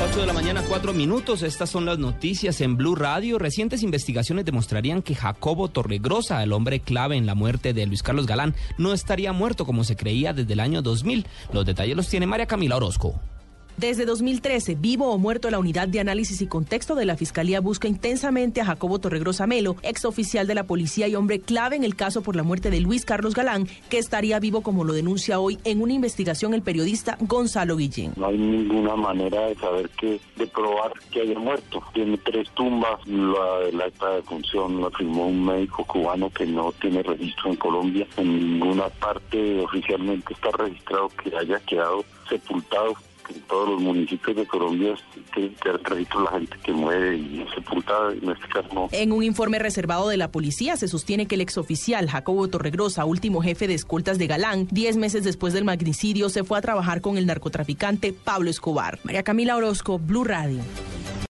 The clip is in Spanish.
8 de la mañana, 4 minutos. Estas son las noticias en Blue Radio. Recientes investigaciones demostrarían que Jacobo Torregrosa, el hombre clave en la muerte de Luis Carlos Galán, no estaría muerto como se creía desde el año 2000. Los detalles los tiene María Camila Orozco. Desde 2013, vivo o muerto, la unidad de análisis y contexto de la Fiscalía busca intensamente a Jacobo Torregrosa Melo, ex oficial de la policía y hombre clave en el caso por la muerte de Luis Carlos Galán, que estaría vivo como lo denuncia hoy en una investigación el periodista Gonzalo Guillén. No hay ninguna manera de saber que, de probar que haya muerto. Tiene tres tumbas, la de la acta de función la firmó un médico cubano que no tiene registro en Colombia. En ninguna parte oficialmente está registrado que haya quedado sepultado en todos los municipios de Colombia que, que registro la gente que muere y sepultada, en este caso. En un informe reservado de la policía se sostiene que el exoficial Jacobo Torregrosa, último jefe de escoltas de Galán, diez meses después del magnicidio se fue a trabajar con el narcotraficante Pablo Escobar. María Camila Orozco, Blue Radio.